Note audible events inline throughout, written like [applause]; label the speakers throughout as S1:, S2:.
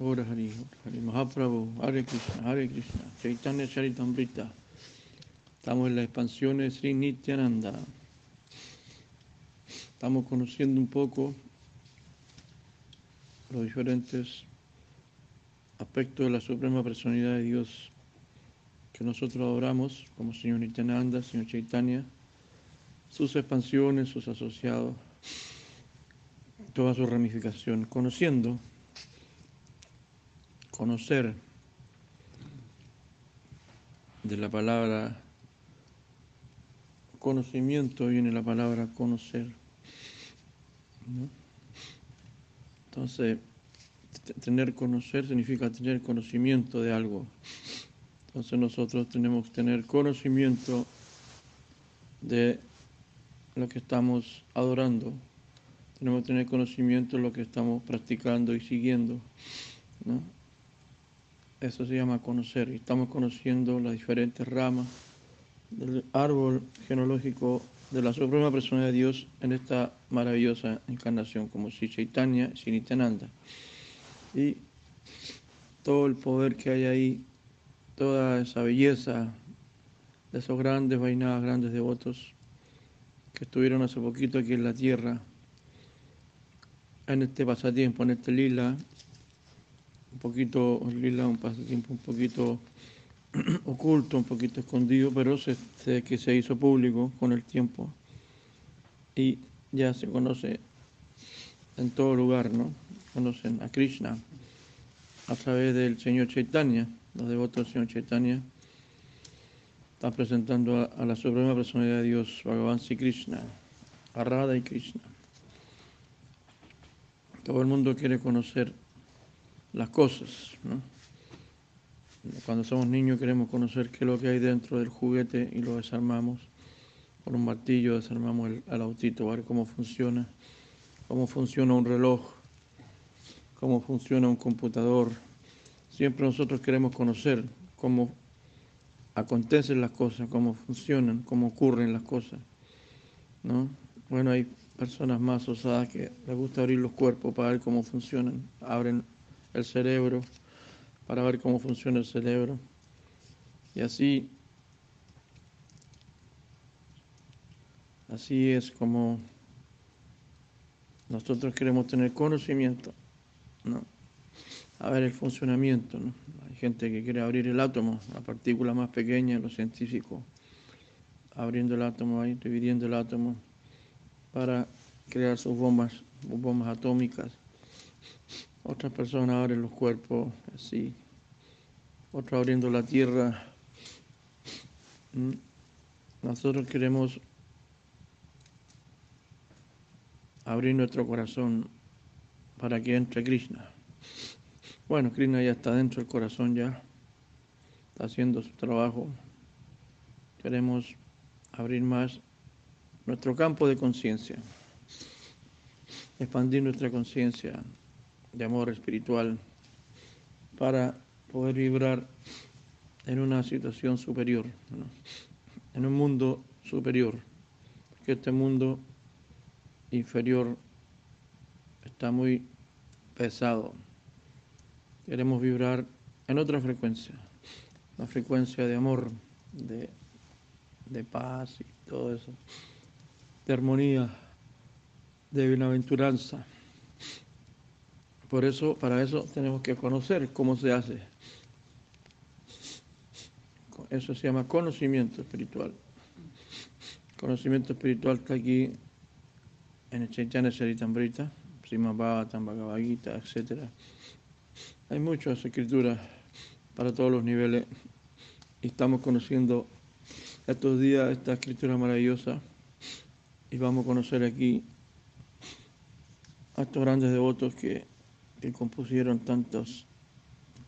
S1: Ora Hari, Hari Mahaprabhu, Hare Krishna, Hare Krishna, Chaitanya Charitamrita. Estamos en la expansión de Sri Nityananda. Estamos conociendo un poco los diferentes aspectos de la Suprema Personalidad de Dios que nosotros adoramos, como Señor Nityananda, Señor Chaitanya, sus expansiones, sus asociados, toda su ramificación, conociendo, conocer de la palabra conocimiento viene la palabra conocer. ¿no? Entonces, tener conocer significa tener conocimiento de algo. Entonces nosotros tenemos que tener conocimiento de lo que estamos adorando. Tenemos que tener conocimiento de lo que estamos practicando y siguiendo. ¿no? Eso se llama conocer. Y estamos conociendo las diferentes ramas del árbol genealógico de la Suprema Persona de Dios en esta maravillosa encarnación, como si Chaitanya y Nityananda. Y todo el poder que hay ahí, toda esa belleza de esos grandes vainadas, grandes devotos que estuvieron hace poquito aquí en la tierra, en este pasatiempo, en este lila, un poquito lila, un pasatiempo un poquito [clears throat] oculto, un poquito escondido, pero se, que se hizo público con el tiempo y ya se conoce en todo lugar, ¿no? Conocen a Krishna a través del Señor Chaitanya, los devotos del Señor Chaitanya están presentando a, a la Suprema Personalidad de Dios, Bhagavan Sri Krishna, a Radha y Krishna. Todo el mundo quiere conocer las cosas, ¿no? Cuando somos niños queremos conocer qué es lo que hay dentro del juguete y lo desarmamos. Con un martillo desarmamos el, el autito, a ver cómo funciona, cómo funciona un reloj, cómo funciona un computador. Siempre nosotros queremos conocer cómo acontecen las cosas, cómo funcionan, cómo ocurren las cosas. ¿no? Bueno, hay personas más osadas que les gusta abrir los cuerpos para ver cómo funcionan. Abren el cerebro para ver cómo funciona el cerebro. Y así, así es como nosotros queremos tener conocimiento, ¿no? A ver el funcionamiento, ¿no? Hay gente que quiere abrir el átomo, la partícula más pequeña, los científicos, abriendo el átomo ahí, dividiendo el átomo para crear sus bombas, sus bombas atómicas. Otras personas abren los cuerpos así, otros abriendo la tierra. Nosotros queremos abrir nuestro corazón para que entre Krishna. Bueno, Krishna ya está dentro del corazón ya, está haciendo su trabajo. Queremos abrir más nuestro campo de conciencia, expandir nuestra conciencia de amor espiritual para poder vibrar en una situación superior, en un mundo superior, porque este mundo inferior está muy pesado. Queremos vibrar en otra frecuencia, la frecuencia de amor, de, de paz y todo eso, de armonía, de bienaventuranza. Por eso, para eso tenemos que conocer cómo se hace. Eso se llama conocimiento espiritual. Conocimiento espiritual está aquí en el Chaitanya Charitamrita, Srimad Bhagavatam, Bhagavad Gita, etc. Hay muchas escrituras para todos los niveles y estamos conociendo estos días esta escritura maravillosa y vamos a conocer aquí a estos grandes devotos que que compusieron tantas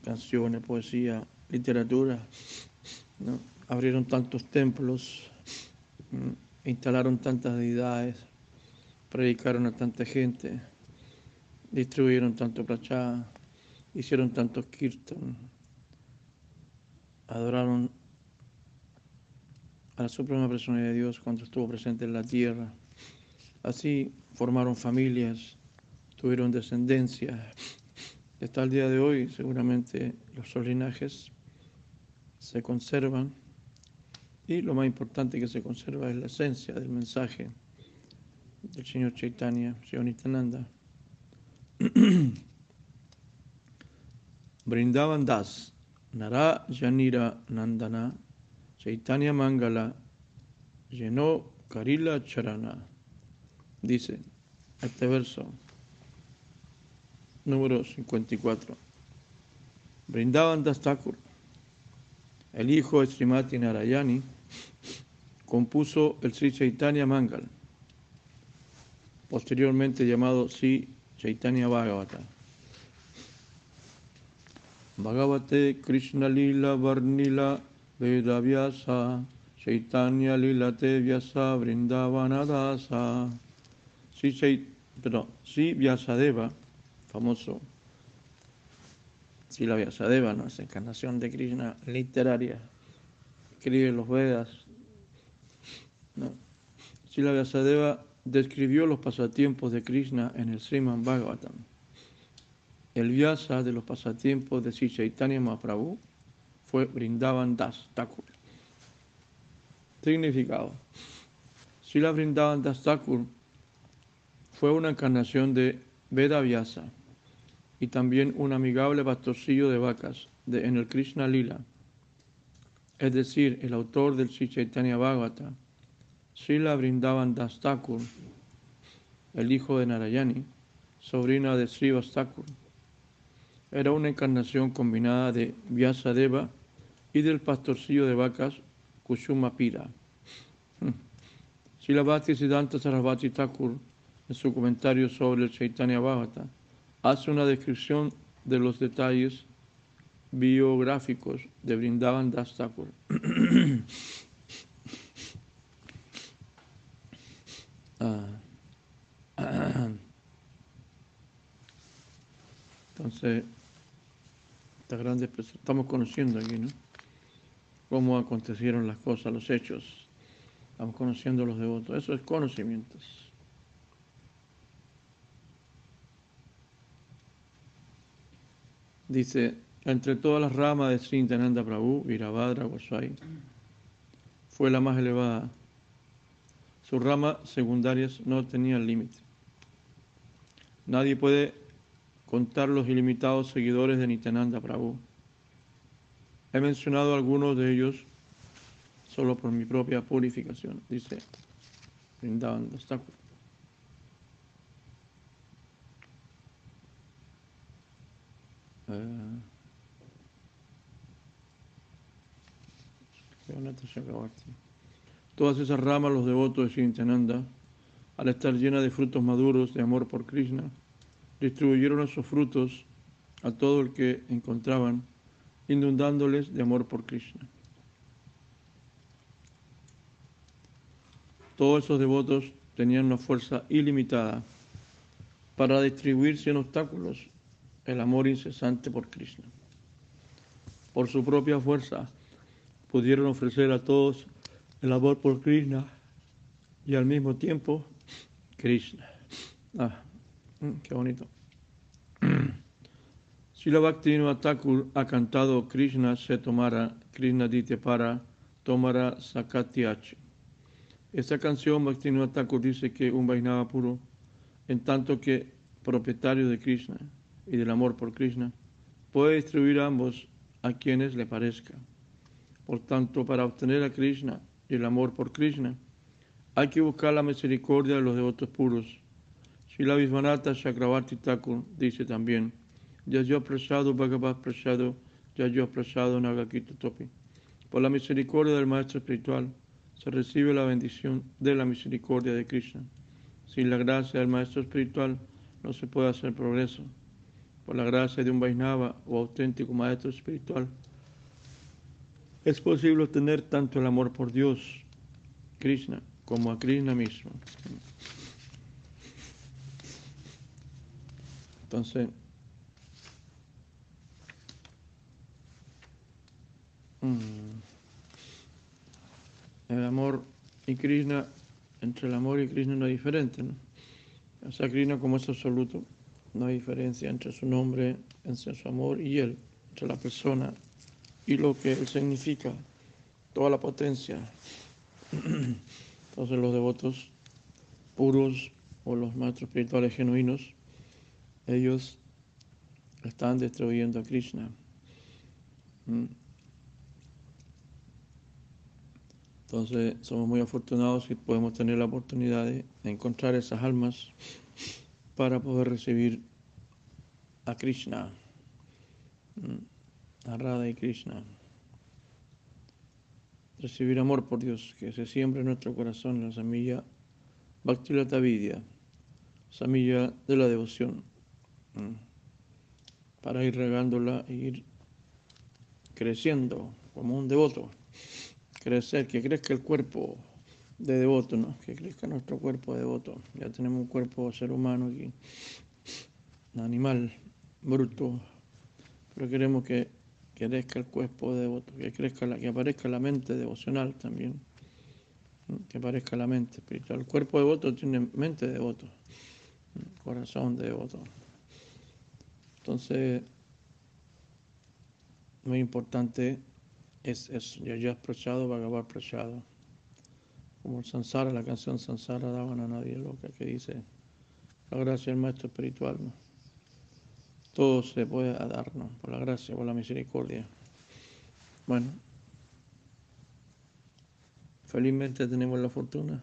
S1: canciones, poesía, literatura, abrieron tantos templos, instalaron tantas deidades, predicaron a tanta gente, distribuyeron tanto prachá, hicieron tantos kirtan, adoraron a la Suprema Persona de Dios cuando estuvo presente en la tierra. Así formaron familias, tuvieron descendencia, hasta el día de hoy seguramente los linajes se conservan y lo más importante que se conserva es la esencia del mensaje del señor Chaitanya, señor Nityananda. [clears throat] Brindavan Das, Nara Janira Nandana, Chaitanya Mangala, llenó Karila Charana. Dice este verso, número 54. Brindavan Das Thakur, el hijo de Srimati Narayani, compuso el Sri Chaitanya Mangal, posteriormente llamado Sri Chaitanya Bhagavata. Bhagavate Krishna Lila Varnila Veda Vyasa Chaitanya Lila Te Vyasa Vrindavanadasa Sri, Chait perdón, Sri Vyasadeva, famoso Sri Vyasadeva, ¿no? es encarnación de Krishna literaria, escribe los Vedas, no. Srila Vyasadeva describió los pasatiempos de Krishna en el Sriman Bhagavatam. El Vyasa de los pasatiempos de Sri Chaitanya Mahaprabhu fue Brindavan Das Thakur. Significado. Srila Brindavan Das Thakur fue una encarnación de Veda Vyasa y también un amigable pastorcillo de vacas de, en el Krishna Lila, es decir, el autor del Sri Bhagavata Srila Brindavan Das Thakur, el hijo de Narayani, sobrina de Srivas Thakur, era una encarnación combinada de Vyasadeva y del pastorcillo de vacas Kushuma Pira. [laughs] Srila Bhakti Siddhanta Sarasvati Thakur, en su comentario sobre el Chaitanya Bhavata, hace una descripción de los detalles biográficos de Brindavan Das Thakur. [coughs] Ah. [coughs] Entonces, esta grande estamos conociendo aquí, ¿no? Cómo acontecieron las cosas, los hechos. Estamos conociendo los devotos. Eso es conocimientos. Dice, entre todas las ramas de Sri Nityananda Prabhu, Virabhadra Goswai fue la más elevada sus ramas secundarias no tenían límite. Nadie puede contar los ilimitados seguidores de Nityananda Prabhu. He mencionado algunos de ellos solo por mi propia purificación, dice Vrindavan Thakur. Todas esas ramas, los devotos de Srintananda, al estar llenas de frutos maduros de amor por Krishna, distribuyeron esos frutos a todo el que encontraban, inundándoles de amor por Krishna. Todos esos devotos tenían una fuerza ilimitada para distribuir sin obstáculos el amor incesante por Krishna. Por su propia fuerza pudieron ofrecer a todos el amor por Krishna y al mismo tiempo Krishna. Ah, mm, qué bonito. [clears throat] Si la Bhaktivinoda Thakur ha cantado Krishna se tomara, Krishna dite para, tomara Sakatiach. Esta canción Bhaktivinoda Thakur dice que un Vaisnava puro, en tanto que propietario de Krishna y del amor por Krishna, puede distribuir ambos a quienes le parezca. Por tanto, para obtener a Krishna y el amor por Krishna, hay que buscar la misericordia de los devotos puros. la Visvanatha Chakravarti Thakur dice también, yo Prasado Bhagavat Prasado, yo Prasado Nagakita Topi. Por la misericordia del Maestro Espiritual se recibe la bendición de la misericordia de Krishna. Sin la gracia del Maestro Espiritual no se puede hacer progreso. Por la gracia de un Vaisnava o auténtico Maestro Espiritual, es posible tener tanto el amor por Dios, Krishna, como a Krishna mismo. Entonces, mm, el amor y Krishna, entre el amor y Krishna no es diferente, ¿no? O sea, Krishna como es absoluto, no hay diferencia entre su nombre, entre su amor y Él, entre la persona y lo que Él significa, toda la potencia. [clears throat] Entonces los devotos puros o los maestros espirituales genuinos, ellos están destruyendo a Krishna. ¿Mm? Entonces somos muy afortunados que podemos tener la oportunidad de encontrar esas almas para poder recibir a Krishna, ¿Mm? a Radha y Krishna. Recibir amor por Dios, que se siembre en nuestro corazón en la semilla Bhaktilata Vidya, semilla de la devoción, ¿Mm? para ir regándola e ir creciendo como un devoto crecer, que crezca el cuerpo de devoto, ¿no? que crezca nuestro cuerpo de devoto. Ya tenemos un cuerpo ser humano aquí, un animal bruto, pero queremos que crezca el cuerpo de devoto, que crezca la, que aparezca la mente devocional también, que aparezca la mente espiritual. El cuerpo de devoto tiene mente de devoto, corazón de devoto. Entonces, muy importante es eso, ya ya Prachado, Bhagavat Prachado. Como el Sansara, la canción Sansara daban a nadie loca que dice la gracia del maestro espiritual. ¿no? Todo se puede darnos por la gracia, por la misericordia. Bueno, felizmente tenemos la fortuna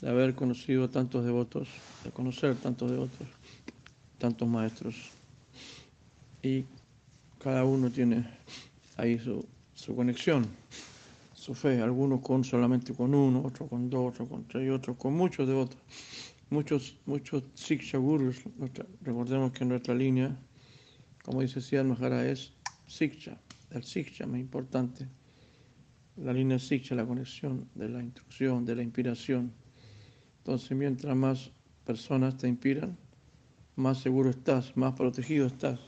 S1: de haber conocido tantos devotos, de conocer tantos devotos, tantos maestros. Y cada uno tiene ahí su, su conexión, su fe, algunos con solamente con uno, otros con dos, otros con tres, otros con muchos devotos. Muchos, muchos Siksha Gurus, recordemos que nuestra línea, como dice Siddhar Mahara, es Siksha, el Siksha más importante. La línea Siksha, la conexión de la instrucción, de la inspiración. Entonces, mientras más personas te inspiran, más seguro estás, más protegido estás.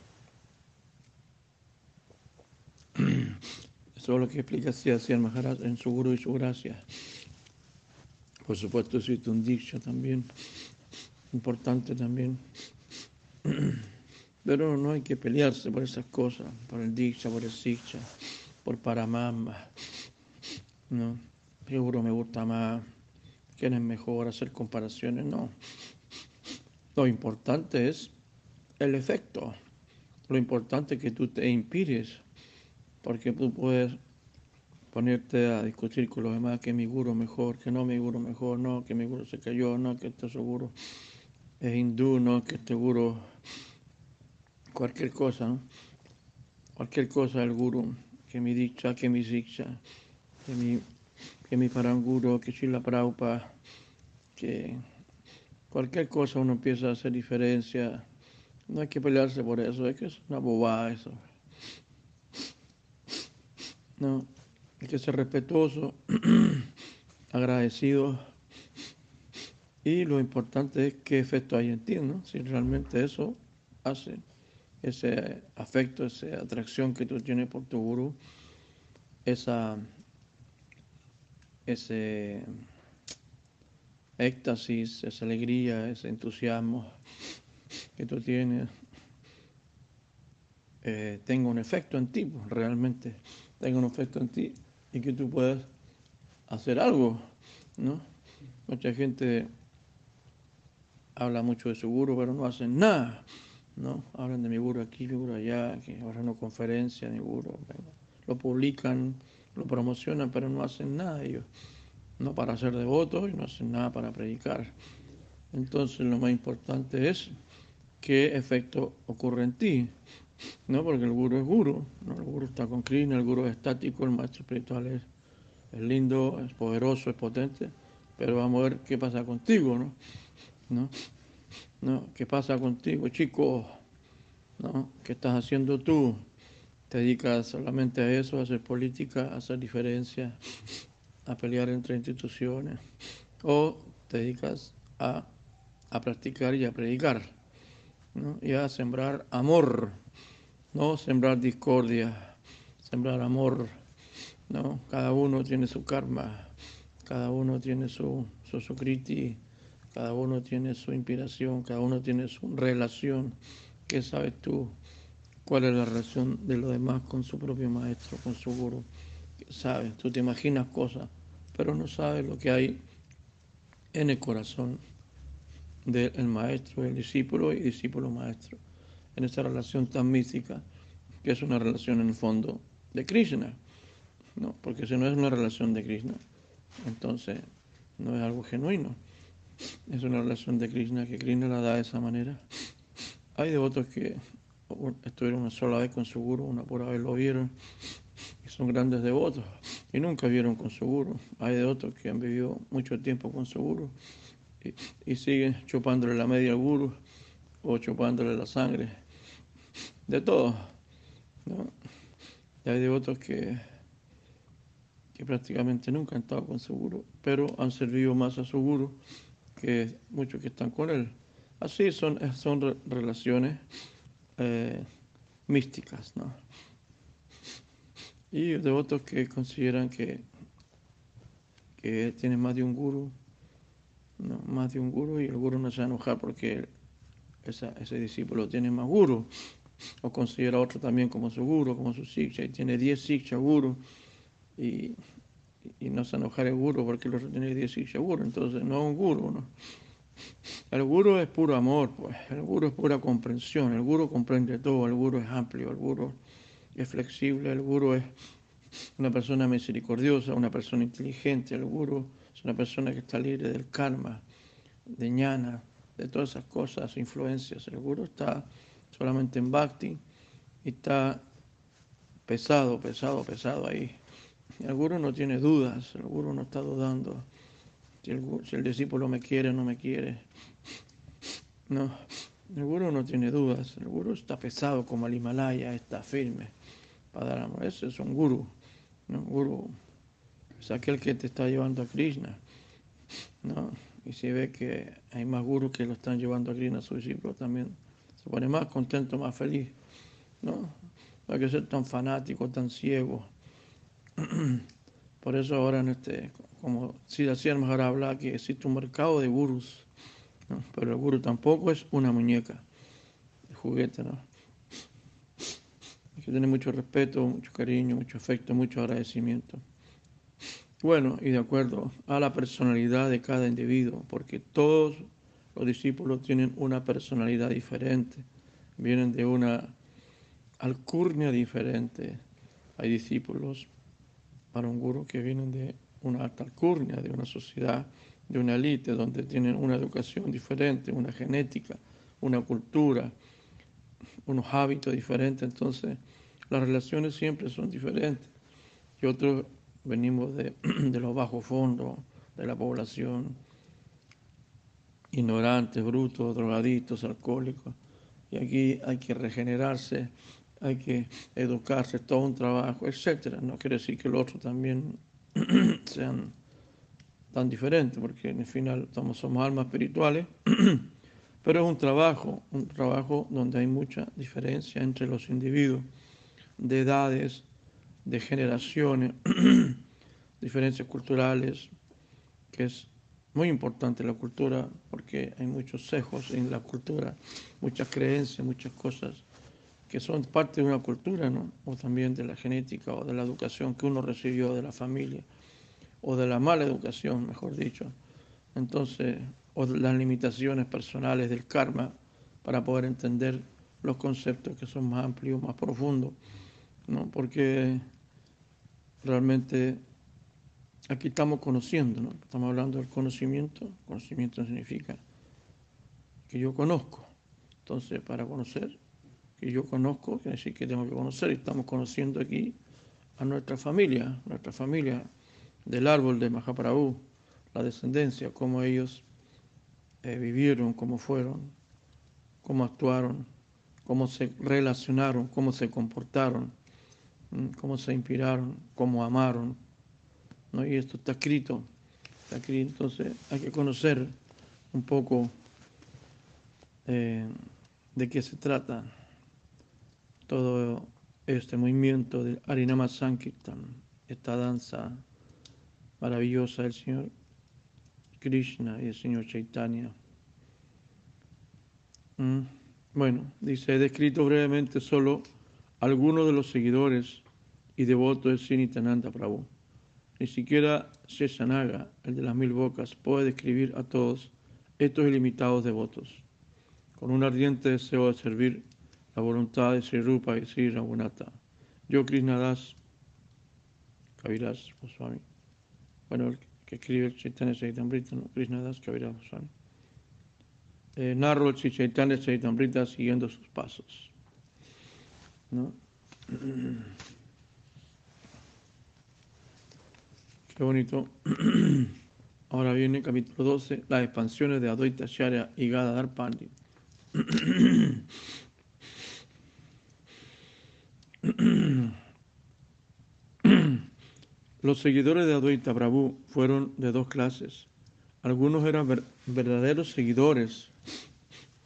S1: Eso es lo que explica Siddhar Maharaj en su Guru y su Gracia. Por supuesto, existe un Diksha también, importante también. [clears throat] Pero no hay que pelearse por esas cosas, por el Diksha, por el Siksha, por Paramama. No, seguro me gusta más, quién es mejor, hacer comparaciones, no. Lo importante es el efecto. Lo importante es que tú te inspires porque tú puedes ponerte a discutir con los demás que mi guru mejor, que no mi guru mejor, no, que mi guru se cayó, no, que este seguro es hindú, no, que este guru, cualquier cosa, ¿no? cualquier cosa del guru, que mi dicha, que mi siksha, que mi, que mi paranguro, que la Prabhupada, que cualquier cosa uno empieza a hacer diferencia, no hay que pelearse por eso, es que es una bobada eso. No, hay que ser respetuoso, [clears throat] agradecido. Y lo importante es qué efecto hay en ti, ¿no? Si realmente eso hace ese afecto, esa atracción que tú tienes por tu gurú, esa, ese éxtasis, esa alegría, ese entusiasmo que tú tienes, eh, tenga un efecto en ti, pues, realmente tenga un efecto en ti y que tú puedas hacer algo, ¿no? Mucha gente habla mucho de su guru, pero no hacen nada, ¿no? Hablan de mi guru aquí, mi guru allá, que ahora no conferencia, mi guru, lo publican, lo promocionan, pero no hacen nada ellos, no para ser devotos y no hacen nada para predicar. Entonces lo más importante es qué efecto ocurre en ti, no, porque el guru es guru, ¿no? el guru está con Krishna, el guru es estático, el maestro espiritual es, es, lindo, es poderoso, es potente, pero vamos a ver qué pasa contigo, ¿no? ¿No? ¿No? ¿Qué pasa contigo, chico? ¿No? ¿Qué estás haciendo tú? ¿Te dedicas solamente a eso, a hacer política, a hacer diferencias, a pelear entre instituciones? ¿O te dedicas a, a practicar y a predicar? ¿no? y a sembrar amor? No sembrar discordia, sembrar amor, ¿no? Cada uno tiene su karma, cada uno tiene su, su sukriti, cada uno tiene su inspiración, cada uno tiene su relación. ¿Qué sabes tú? ¿Cuál es la relación de los demás con su propio maestro, con su guru? ¿Qué sabes? Tú te imaginas cosas, pero no sabes lo que hay en el corazón del maestro, el discípulo y discípulo maestro, en esa relación tan mística, que es una relación en el fondo de Krishna, ¿no? porque si no es una relación de Krishna, entonces no es algo genuino. Es una relación de Krishna que Krishna la da de esa manera. Hay devotos que estuvieron una sola vez con su guru, una pura vez lo vieron, y son grandes devotos, y nunca vieron con su guru. Hay devotos que han vivido mucho tiempo con su guru y, siguen chupándole la media al guru o chupándole la sangre, de todo. Y hay devotos que que prácticamente nunca han estado con su guru, pero han servido más a su guru que muchos que están con él. Así son, son relaciones eh, místicas, ¿no? Y devotos que consideran que, que tienen más de un guru, ¿no? más de un guru, y el guru no se va a enojar porque ese discípulo tiene más guru, o considera otro también como su guru, como su siksha, y tiene 10 siksha guru y, y no se enojar el guru porque el otro tiene 10 guru, entonces no es un guru, ¿no? El guru es puro amor, pues, el guru es pura comprensión, el guru comprende todo, el guru es amplio, el guru es flexible, el guru es una persona misericordiosa, una persona inteligente, el guru es una persona que está libre del karma, de ñana, de todas esas cosas, influencias. El guru está solamente en bhakti y está pesado, pesado, pesado ahí el guru no tiene dudas, el guru no está dudando si el, discípulo me quiere o no me quiere. No, el guru no tiene dudas, el guru está pesado como el Himalaya, está firme para dar amor. Ese es un guru. ¿no? Guru es aquel que te está llevando a Krishna. ¿no? Y si ve que hay más gurus que lo están llevando a Krishna, su discípulo también se pone más contento, más feliz. ¿no? no hay que ser tan fanático, tan ciego [clears throat] Por eso ahora, en este, como si decía mejor habla que existe un mercado de gurus, pero el guru tampoco es una muñeca juguete, ¿no? Hay que tener mucho respeto, mucho cariño, mucho afecto, mucho agradecimiento. Bueno, y de acuerdo a la personalidad de cada individuo, porque todos los discípulos tienen una personalidad diferente, vienen de una alcurnia diferente. Hay discípulos para un guru que vienen de una alta alcurnia, de una sociedad, de una élite, donde tienen una educación diferente, una genética, una cultura, unos hábitos diferentes, entonces las relaciones siempre son diferentes. Y otros venimos de, [clears throat] de los bajos fondos de la población, ignorantes, brutos, drogadictos, alcohólicos. Y aquí hay que regenerarse hay que educarse, todo un trabajo, etcétera. No quiere decir que los otros también [clears throat] sean tan diferentes, porque en el final somos, somos almas espirituales, [clears throat] pero es un trabajo, un trabajo donde hay mucha diferencia entre los individuos, de edades, de generaciones, [clears throat] diferencias culturales, que es muy importante la cultura, porque hay muchos sesgos en la cultura, muchas creencias, muchas cosas que son parte de una cultura, ¿no? o también de la genética o de la educación que uno recibió de la familia, o de la mala educación, mejor dicho. Entonces, o de las limitaciones personales del karma para poder entender los conceptos que son más amplios, más profundos, ¿no? porque realmente aquí estamos conociendo, ¿no? estamos hablando del conocimiento, conocimiento significa que yo conozco, entonces para conocer que yo conozco, quiere decir que tengo que conocer, y estamos conociendo aquí a nuestra familia, nuestra familia del árbol de Mahaprabhu, la descendencia, cómo ellos eh, vivieron, cómo fueron, cómo actuaron, cómo se relacionaron, cómo se comportaron, cómo se inspiraron, cómo amaron. ¿No? Y esto está escrito, está escrito, entonces hay que conocer un poco eh, de qué se trata todo este movimiento de Arinama Sankirtan, esta danza maravillosa del Señor Krishna y el Señor Chaitanya. Mm, bueno, dice, he descrito brevemente solo algunos de los seguidores y devotos de Sinitananda Prabhu. Ni siquiera Sheshanaga, el de las mil bocas, puede describir a todos estos ilimitados devotos, con un ardiente deseo de servir la voluntad de Sri Rupa y Sri Raghunatha. Yo, Krishnadas, Kaviraj Goswami, bueno, el que escribe el Chaitanya Chaitamrita, ¿no? Krishnadas Kaviraj Goswami. Eh, narro el Chaitanya Chaitamrita siguiendo sus pasos. ¿no? [clears throat] Qué bonito. [clears throat] Ahora viene capítulo 12, las expansiones de Advaita Sharya y Gadadhar Pandit. [clears throat] Los seguidores de Advaita Prabhu fueron de dos clases. Algunos eran verdaderos seguidores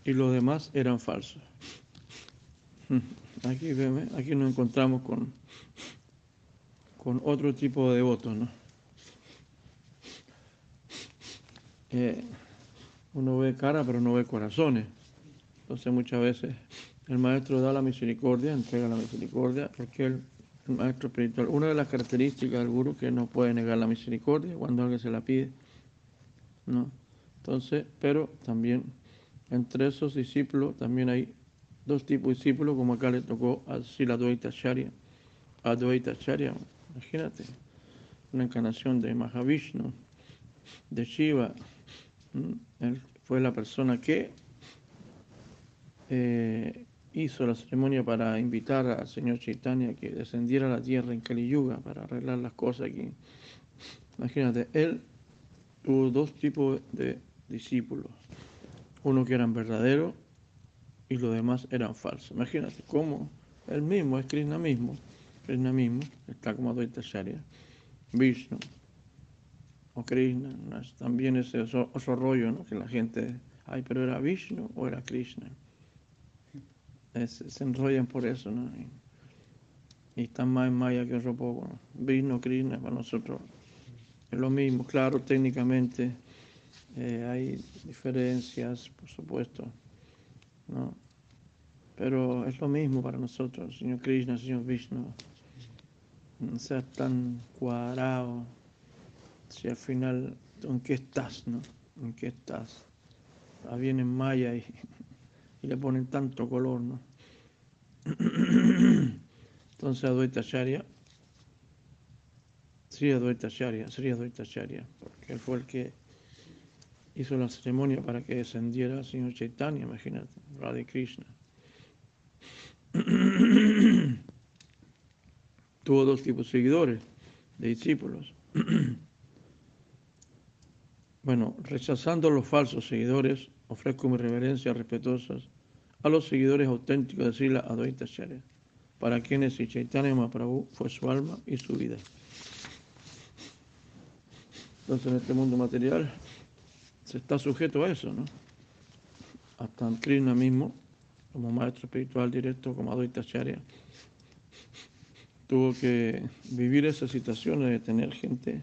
S1: y los demás eran falsos. [laughs] Aquí, aquí nos encontramos con, con otro tipo de devotos, ¿no? Uno ve cara pero no ve corazones. Entonces muchas veces el maestro da la misericordia, entrega la misericordia, porque el, maestro espiritual, una de las características del guru que no puede negar la misericordia cuando alguien se la pide. ¿no? Entonces, pero también entre esos discípulos también hay dos tipos de discípulos, como acá le tocó a Siladvaita Charya. Advaita Charya, imagínate, una encarnación de Mahavishnu, de Shiva. Él fue la persona que eh, hizo la ceremonia para invitar al señor Chaitanya que descendiera a la tierra en Kali Yuga para arreglar las cosas aquí. Imagínate, él tuvo dos tipos de discípulos. Uno que eran verdaderos y los demás eran falsos. Imagínate cómo él mismo, es Krishna mismo, Krishna mismo, está como Advaita Vishnu Krishna, también ese otro, rollo, ¿no? que la gente, ay, pero era Vishnu o era Krishna. se enrollan por eso, ¿no? Y, están más en Maya que otro poco. ¿no? Vishnu, Krishna, para nosotros es lo mismo, claro, técnicamente eh, hay diferencias, por supuesto, ¿no? Pero es lo mismo para nosotros, Señor Krishna, Señor Vishnu. No seas tan cuadrado. Si al final, ¿en qué estás, no? ¿En qué estás? Ah, viene en Maya y, le ponen tanto color, ¿no? [coughs] Entonces Advaita Sri Sri Advaita Sri Sri Advaita porque él fue el que hizo la ceremonia para que descendiera el señor Chaitanya, imagínate, Radha Krishna. [coughs] Tuvo dos tipos de seguidores, de discípulos. [coughs] bueno, rechazando los falsos seguidores, ofrezco mis reverencias respetuosas a los seguidores auténticos de Sila Advaita Charya, para quienes Chaitanya Mahaprabhu fue su alma y su vida. Entonces, en este mundo material, se está sujeto a eso, ¿no? Hasta Krishna mismo, como maestro espiritual directo, como Advaita Acharya, tuvo que vivir esas situaciones de tener gente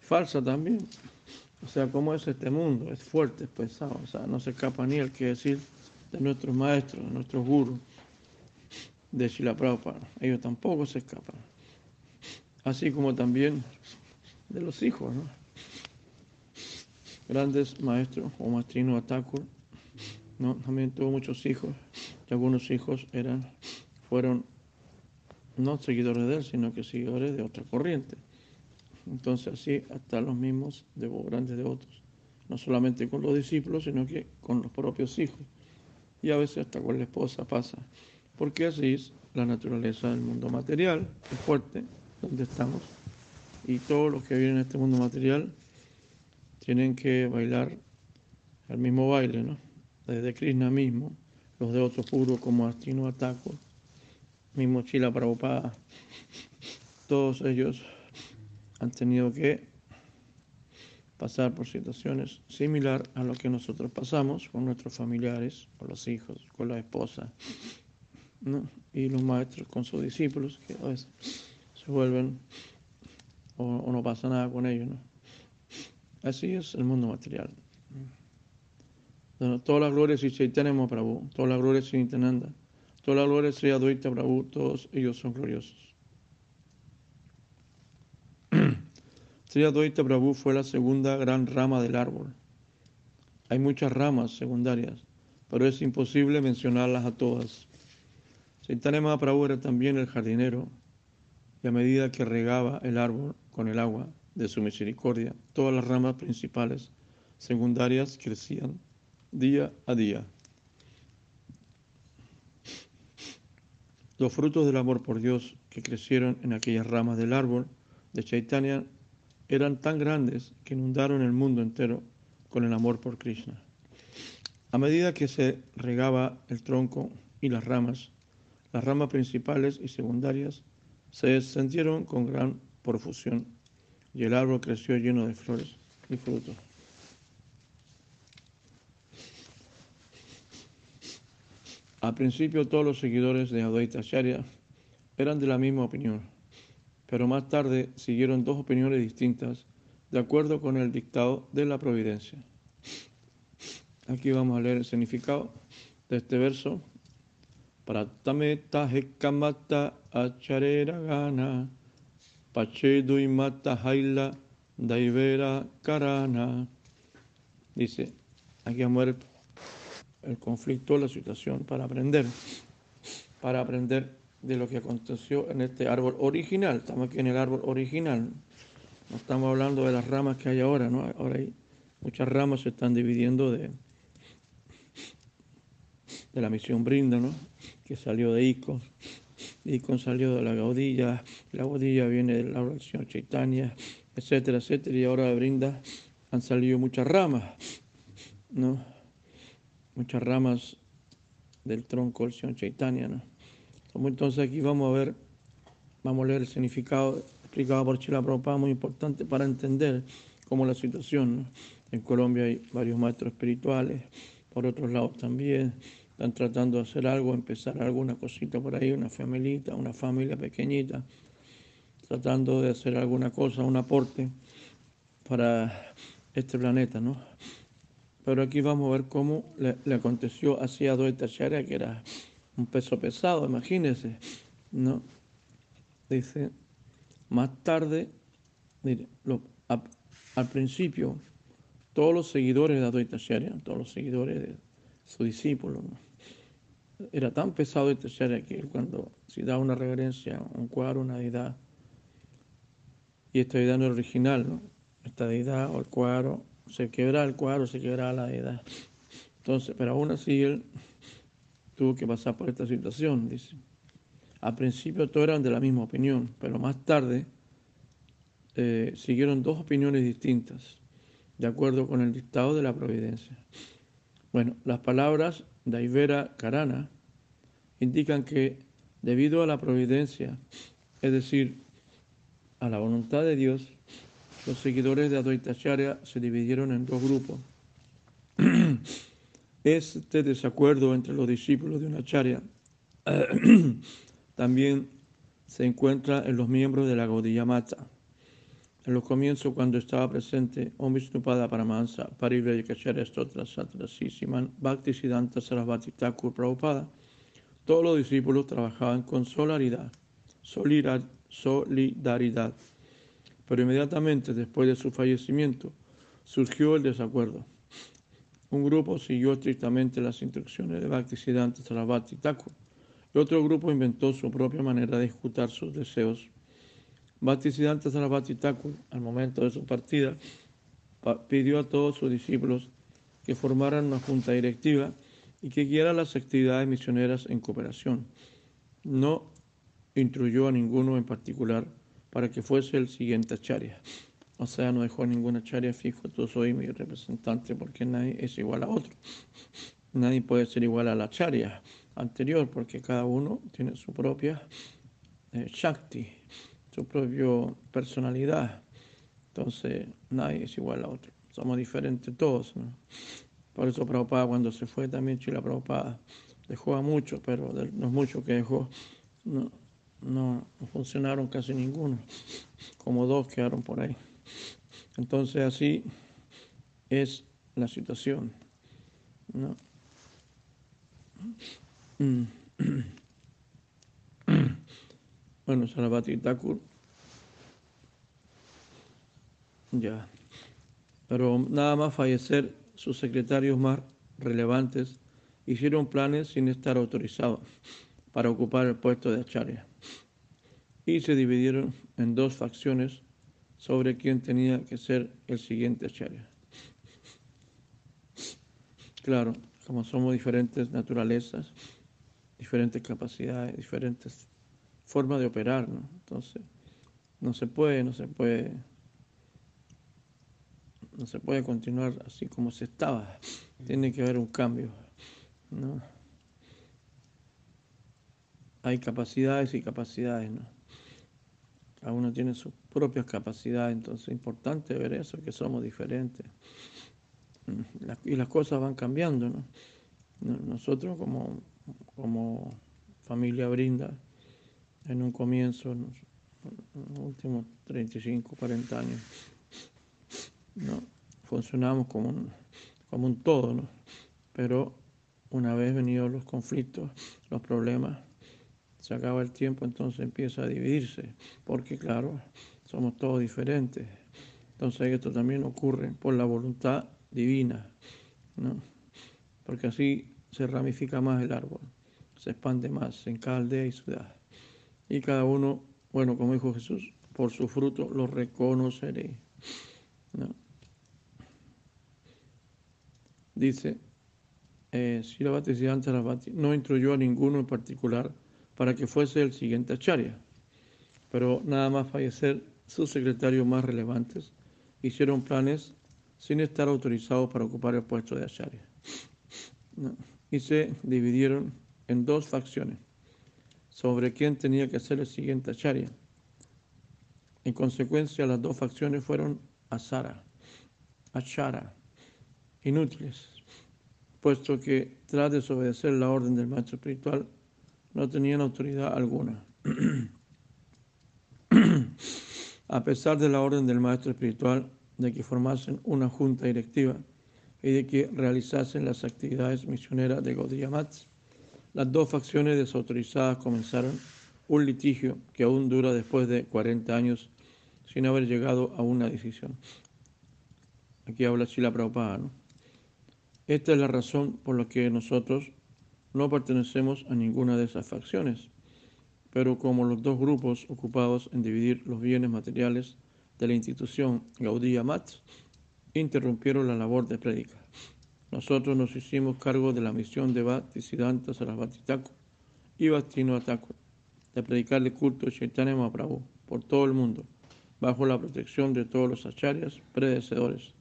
S1: falsa también. O sea, ¿cómo es este mundo? Es fuerte, es pesado. O sea, no se escapa ni el que decir de nuestros maestros, de nuestros gurus, de Shila Prabhupada. Ellos tampoco se escapan. Así como también de los hijos, ¿no? grandes maestros, o Mastrino Atakur, ¿no? también tuvo muchos hijos, y algunos hijos eran, fueron no seguidores de él, sino que seguidores de otra corriente. Entonces así hasta los mismos de grandes devotos, no solamente con los discípulos, sino que con los propios hijos, y a veces hasta con la esposa pasa, porque así es la naturaleza del mundo material, es fuerte, donde estamos, y todos los que viven en este mundo material tienen que bailar el mismo baile, ¿no? Desde Krishna mismo, los de otros puros como Astino Ataco, mismo Chila Prabhupada, [laughs] todos ellos han tenido que pasar por situaciones similares a lo que nosotros pasamos con nuestros familiares, con los hijos, con la esposa, y los maestros con sus discípulos, que a veces se vuelven o, no pasa nada con ellos, ¿no? Así es el mundo material. toda la gloria es Chaitanya Mahaprabhu, toda la gloria es Nityananda, toda la gloria es Advaita Prabhu, todos ellos son gloriosos. Sri Advaita Prabhu fue la segunda gran rama del árbol. Hay muchas ramas secundarias, pero es imposible mencionarlas a todas. Chaitanya Mahaprabhu era también el jardinero, y a medida que regaba el árbol con el agua de su misericordia, todas las ramas principales secundarias crecían día a día. Los frutos del amor por Dios que crecieron en aquellas ramas del árbol de Chaitanya eran tan grandes que inundaron el mundo entero con el amor por Krishna. A medida que se regaba el tronco y las ramas, las ramas principales y secundarias se extendieron con gran profusión y el árbol creció lleno de flores y frutos. Al principio todos los seguidores de Advaita Acharya eran de la misma opinión, pero más tarde siguieron dos opiniones distintas de acuerdo con el dictado de la providencia. Aquí vamos a leer el significado de este verso Pratameta hekamata acharera gana, y mata haila daivera karana. Dice, aquí a muere el conflicto, la situación, para aprender, para aprender de lo que aconteció en este árbol original. Estamos aquí en el árbol original. No estamos hablando de las ramas que hay ahora, ¿no? Ahora hay muchas ramas se están dividiendo de, de la misión Brinda, ¿no? que salió de Icon. Icon salió de la Gaudilla, la Gaudilla viene de la oración Chaitanya, etcétera, etcétera, y ahora de Brinda han salido muchas ramas, ¿no? Muchas ramas del tronco del Señor Chaitanya, ¿no? Entonces aquí vamos a ver, vamos a leer el significado explicado por Chila Prabhupada, muy importante para entender cómo la situación, ¿no? En Colombia hay varios maestros espirituales, por otros lados también, están tratando de hacer algo, empezar alguna cosita por ahí, una familita, una familia pequeñita, tratando de hacer alguna cosa, un aporte para este planeta, ¿no? Pero aquí vamos a ver cómo le, aconteció así a Doeta que era un peso pesado, imagínense, ¿no? Dice, más tarde, al principio, todos los seguidores de Advaita todos los seguidores de su discípulo, era tan pesado este ser que cuando si da una reverencia un cuadro, una deidad, y esta deidad no es original, esta deidad o el cuadro, se quebra el cuadro, se quebra la deidad. Entonces, pero aún así él tuvo que pasar por esta situación, dice. Al principio todos eran de la misma opinión, pero más tarde eh, siguieron dos opiniones distintas, de acuerdo con el dictado de la providencia. Bueno, las palabras Daivera Karana indican que debido a la providencia, es decir, a la voluntad de Dios, los seguidores de Advaita se dividieron en dos grupos. Este desacuerdo entre los discípulos de una Acharya [clears throat] también se encuentra en los miembros de la Gaudiya Mata. En los comienzos, cuando estaba presente Om Vishnupada Paramahansa, Parivrayakacharya Stotra Satra Sisiman, Bhakti Siddhanta Sarasvati Thakur Prabhupada, todos los discípulos trabajaban con solidaridad, solidaridad. Pero inmediatamente después de su fallecimiento surgió el desacuerdo. Un grupo siguió estrictamente las instrucciones de Bhaktisiddhanta Sarasvati Thakur y otro grupo inventó su propia manera de ejecutar sus deseos. Bhaktisiddhanta Sarasvati Thakur, al momento de su partida, pidió a todos sus discípulos que formaran una junta directiva y que guiara las actividades misioneras en cooperación. No instruyó a ninguno en particular para que fuese el siguiente acharya. O sea, no dejó ninguna acharya fijo, tú soy mi representante porque nadie es igual a otro. Nadie puede ser igual a la acharya anterior porque cada uno tiene su propia eh, shakti, su propia personalidad. Entonces, nadie es igual a otro. Somos diferentes todos. ¿no? Por eso Prabhupada cuando se fue también Chila Prabhupada dejó a muchos, pero de los muchos que dejó no, no, funcionaron casi ninguno, como dos quedaron por ahí. Entonces así es la situación. ¿no? Bueno, Sarabhati Thakur. Ya. Pero nada más fallecer, sus secretarios más relevantes hicieron planes sin estar autorizados para ocupar el puesto de Acharya. Y se dividieron en dos facciones sobre quién tenía que ser el siguiente Acharya. Claro, como somos diferentes naturalezas, diferentes capacidades, diferentes formas de operar, ¿no? Entonces, no se puede, no se puede, no se puede continuar así como se estaba. Tiene que haber un cambio, ¿no? Hay capacidades y capacidades, ¿no? Cada uno tiene sus propias capacidades, entonces es importante ver eso, que somos diferentes. Mm, y las cosas van cambiando, ¿no? Nosotros como, como familia Brinda, en un comienzo, en los últimos 35, 40 años, ¿no? funcionamos como un, como un todo, ¿no? pero una vez venidos los conflictos, los problemas, se acaba el tiempo, entonces empieza a dividirse, porque claro, somos todos diferentes. Entonces esto también ocurre por la voluntad divina, ¿no? Porque así se ramifica más el árbol, se expande más en cada aldea y ciudad. Y cada uno, bueno, como dijo Jesús, por su fruto lo reconoceré. ¿no? Dice, eh, Siddhanta no instruyó a ninguno en particular para que fuese el siguiente acharya, pero nada más fallecer sus secretarios más relevantes hicieron planes sin estar autorizados para ocupar el puesto de acharya. Y se dividieron en dos facciones sobre quién tenía que ser el siguiente acharya. En consecuencia, las dos facciones fueron asara, achara, inútiles, puesto que tras desobedecer la orden del maestro espiritual no tenían autoridad alguna. A pesar de la orden del maestro espiritual de que formasen una junta directiva y de que realizasen las actividades misioneras de Gaudiya las dos facciones desautorizadas comenzaron un litigio que aún dura después de 40 años sin haber llegado a una decisión. Aquí habla Chila Prabhupada, ¿no? Esta es la razón por la que nosotros no pertenecemos a ninguna de esas facciones, pero como los dos grupos ocupados en dividir los bienes materiales de la institución Gaudí Mat interrumpieron la labor de prédica. Nosotros nos hicimos cargo de la misión de Bhaktisiddhanta Sarasvati Thakur y Bhaktino Thakur de predicarle culto a Chaitanya Mahaprabhu por todo el mundo, bajo la protección de todos los acharyas predecesores.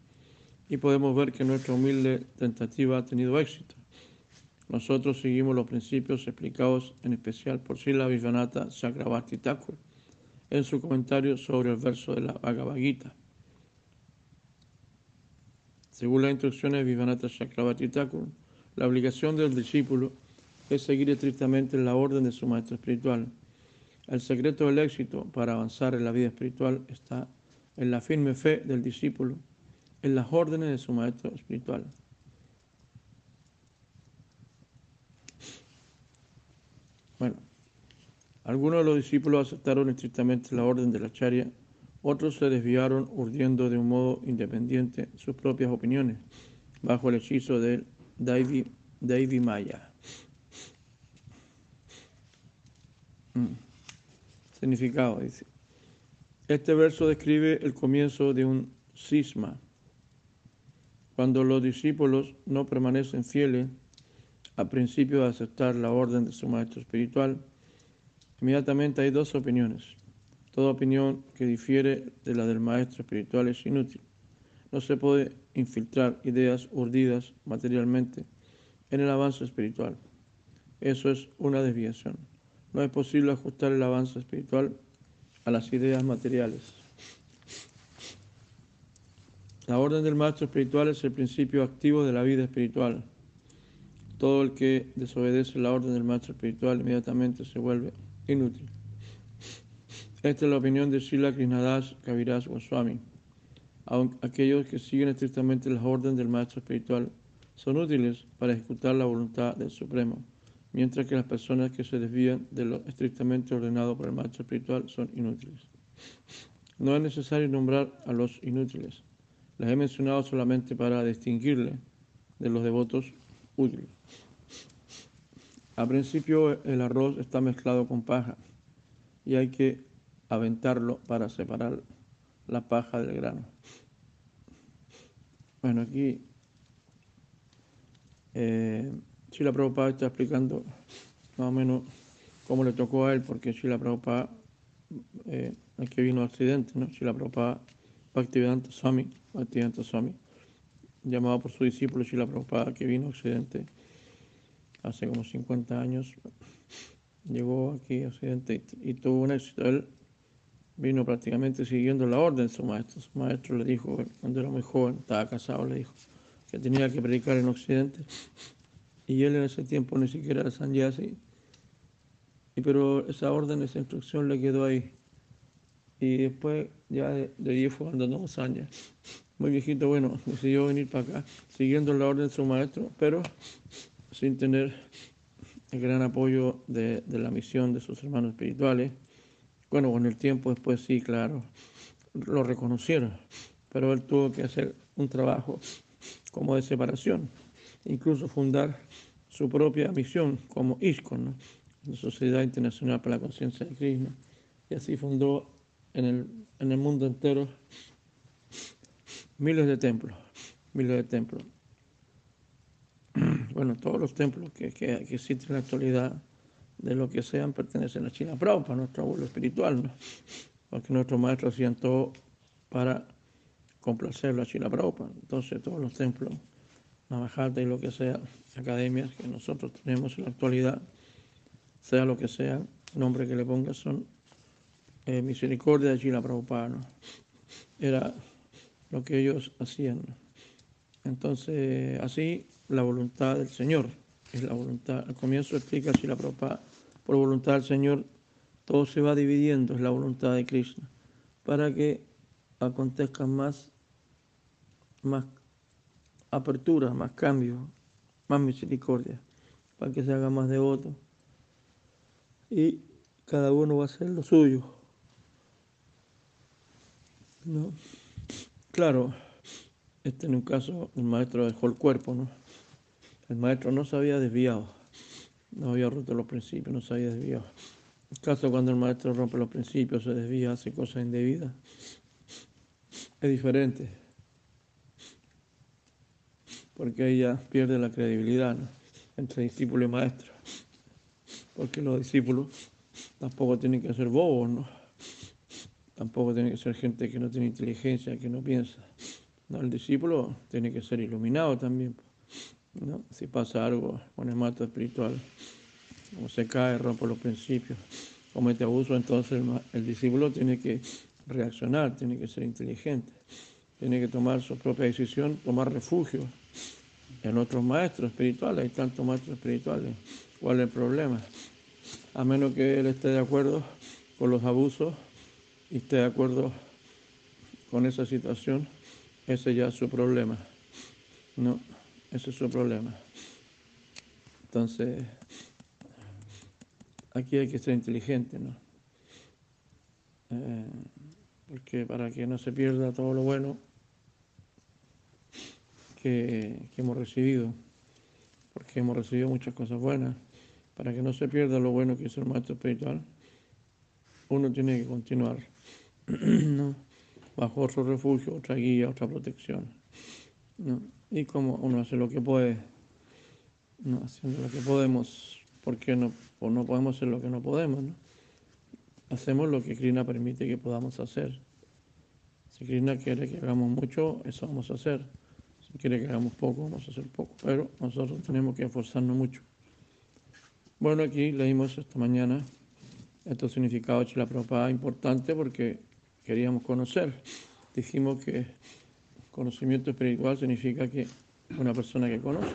S1: Y podemos ver que nuestra humilde tentativa ha tenido éxito. Nosotros seguimos los principios explicados en especial por Sila Vishwanatha Chakravarti Thakur en su comentario sobre el verso de la Bhagavad Gita. Según las instrucciones de Vivanata Chakravarti Thakur, la obligación del discípulo es seguir estrictamente la orden de su maestro espiritual. El secreto del éxito para avanzar en la vida espiritual está en la firme fe del discípulo, en las órdenes de su maestro espiritual. Bueno, algunos de los discípulos aceptaron estrictamente la orden de la charia otros se desviaron urdiendo de un modo independiente sus propias opiniones, bajo el hechizo del Daivi, Maya. Mm. Significado, dice. Este verso describe el comienzo de un cisma. Cuando los discípulos no permanecen fieles al principio de aceptar la orden de su maestro espiritual, inmediatamente hay dos opiniones Toda opinión que difiere de la del maestro espiritual es inútil. No se puede infiltrar ideas urdidas materialmente en el avance espiritual. Eso es una desviación. No es posible ajustar el avance espiritual a las ideas materiales. La orden del maestro espiritual es el principio activo de la vida espiritual. Todo el que desobedece la orden del maestro espiritual inmediatamente se vuelve inútil. Esta es la opinión de Sila Krishnadas Kaviraj Goswami. aquellos que siguen estrictamente las órdenes del maestro espiritual son útiles para ejecutar la voluntad del Supremo, mientras que las personas que se desvían de lo estrictamente ordenado por el maestro espiritual son inútiles. No es necesario nombrar a los inútiles. Les he mencionado solamente para distinguirle de los devotos útiles. Al principio el arroz está mezclado con paja y hay que aventarlo para separar la paja del grano. Bueno, aquí eh, Chila Prabhupada está explicando más o menos cómo le tocó a él, porque Chila Prabhupada, eh, que vino a Occidente, ¿no? Chila Prabhupada, Bhaktivedanta Swami, Bhaktivedanta Swami, llamado por su discípulo Chila Prabhupada, que vino a Occidente hace como 50 años, llegó aquí a Occidente y, tuvo un éxito. Él vino prácticamente siguiendo la orden de su maestro. Su maestro le dijo, cuando era muy joven, estaba casado, le dijo que tenía que predicar en Occidente. Y él en ese tiempo ni siquiera era sannyasi. Y pero esa orden, esa instrucción le quedó ahí. Y después ya de, de 10 fue años. Muy viejito, bueno, decidió venir para acá, siguiendo la orden de su maestro, pero sin tener el gran apoyo de, de la misión de sus hermanos espirituales. Bueno, con el tiempo después sí, claro, lo reconocieron, pero él tuvo que hacer un trabajo como de separación, incluso fundar su propia misión como ISKCON, la Sociedad Internacional para la Conciencia de Krishna, y así fundó en el, en el mundo entero miles de templos, miles de templos. [clears throat] Bueno, todos los templos que, existen en la actualidad de lo que sean pertenecen a China para nuestro abuelo espiritual, ¿no? porque nuestros maestros hacían todo para complacerlo a China Prabhupada. Entonces todos los templos, Navajata y lo que sea, academias que nosotros tenemos en la actualidad, sea lo que sea, nombre que le ponga, son eh, misericordia de Prabhupada. ¿no? Era lo que ellos hacían. Entonces, así la voluntad del Señor, es la voluntad, al comienzo explica así la propa, por voluntad del Señor, todo se va dividiendo, es la voluntad de Krishna, para que acontezcan más, más apertura, más cambios, más misericordia, para que se haga más devoto. Y cada uno va a hacer lo suyo. ¿No? Claro, este en un caso el maestro dejó el cuerpo, ¿no? El maestro no se había desviado, no había roto los principios, no se había desviado. El caso cuando el maestro rompe los principios, se desvía, hace cosas indebidas, es diferente. Porque ella pierde la credibilidad entre discípulo y maestro. Porque los discípulos tampoco tienen que ser bobos, ¿no? Tampoco tienen que ser gente que no tiene inteligencia, que no piensa. No, el discípulo tiene que ser iluminado también. ¿no? Si pasa algo con el mato espiritual, o se cae, rompe los principios, comete abuso, entonces el, discípulo tiene que reaccionar, tiene que ser inteligente, tiene que tomar su propia decisión, tomar refugio en otros maestros espirituales, hay tantos maestros espirituales, ¿cuál es el problema? A menos que él esté de acuerdo con los abusos y esté de acuerdo con esa situación, ese ya es su problema. No, ese es su problema. Entonces, aquí hay que ser inteligente, ¿no? Eh, porque para que no se pierda todo lo bueno que, que, hemos recibido, porque hemos recibido muchas cosas buenas, para que no se pierda lo bueno que es el maestro espiritual, uno tiene que continuar, [clears throat] ¿no? Bajo otro refugio, otra guía, otra protección, y como uno hace lo que puede, no haciendo lo que podemos, porque no, no podemos hacer lo que no podemos. Hacemos lo que Krishna permite que podamos hacer. Si Krishna quiere que hagamos mucho, eso vamos a hacer. Si quiere que hagamos poco, vamos a hacer poco. Pero nosotros tenemos que esforzarnos mucho. Bueno, aquí leímos esta mañana estos significados de la Prabhupada importante porque queríamos conocer. Dijimos que Conocimiento espiritual significa que una persona que conoce,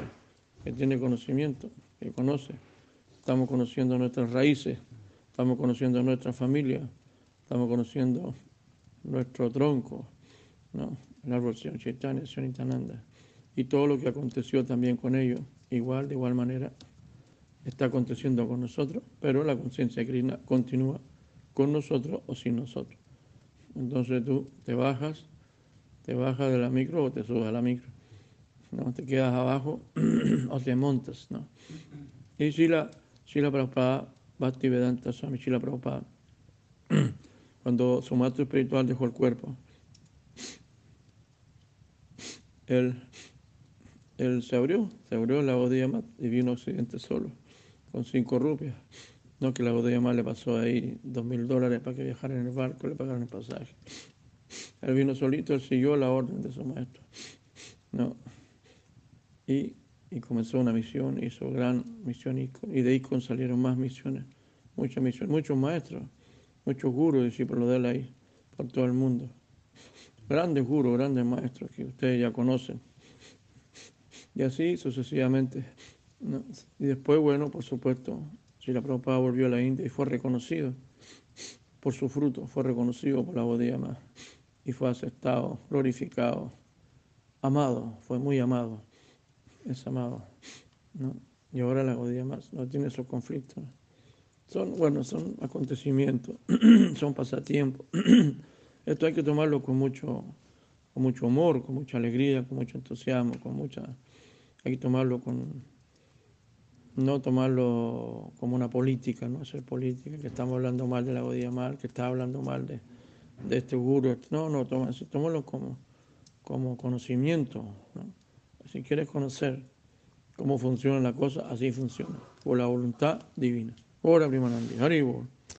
S1: que tiene conocimiento, que conoce. Estamos conociendo nuestras raíces, estamos conociendo nuestra familia, estamos conociendo nuestro tronco, ¿no? el árbol Señor Chaitanya, Nitananda, y todo lo que aconteció también con ellos, igual, de igual manera, está aconteciendo con nosotros, pero la conciencia Krishna continúa con nosotros o sin nosotros. Entonces tú te bajas, te bajas de la micro o te subes a la micro. ¿no? Te quedas abajo [clears throat] o te montas, ¿no? Y si la, si la Prabhupada, Bhaktivedanta Swami Shila Prabhupada, [clears throat] cuando su maestro espiritual dejó el cuerpo, él, él se abrió, se abrió la bodilla y vino Occidente solo, con cinco rupias. No que la bodilla le pasó ahí dos mil dólares para que viajara en el barco, le pagaron el pasaje. [laughs] Él vino solito, él siguió la orden de su maestro. No. Y, y comenzó una misión, hizo gran misión y, de ahí salieron más misiones, muchas misiones, muchos maestros, muchos gurus, discípulos de él ahí, por todo el mundo. Grandes gurus, grandes maestros que ustedes ya conocen. Y así sucesivamente. Y después, bueno, por supuesto, si la Prabhupada volvió a la India y fue reconocido por su fruto, fue reconocido por la más y fue aceptado, glorificado, amado, fue muy amado, es amado. ¿no? Y ahora la más no tiene esos conflictos. Son, bueno, son acontecimientos, [clears throat] son pasatiempos. [clears throat] Esto hay que tomarlo con mucho, con mucho amor, con mucha alegría, con mucho entusiasmo, con mucha, hay que tomarlo con no tomarlo como una política, no hacer política, que estamos hablando mal de la Godía Mal, que está hablando mal de, de este guru. No, no, tómalo como, como conocimiento. Si quieres conocer cómo funciona la cosa, así funciona, por la voluntad divina. Ora Primanandi, Haribol.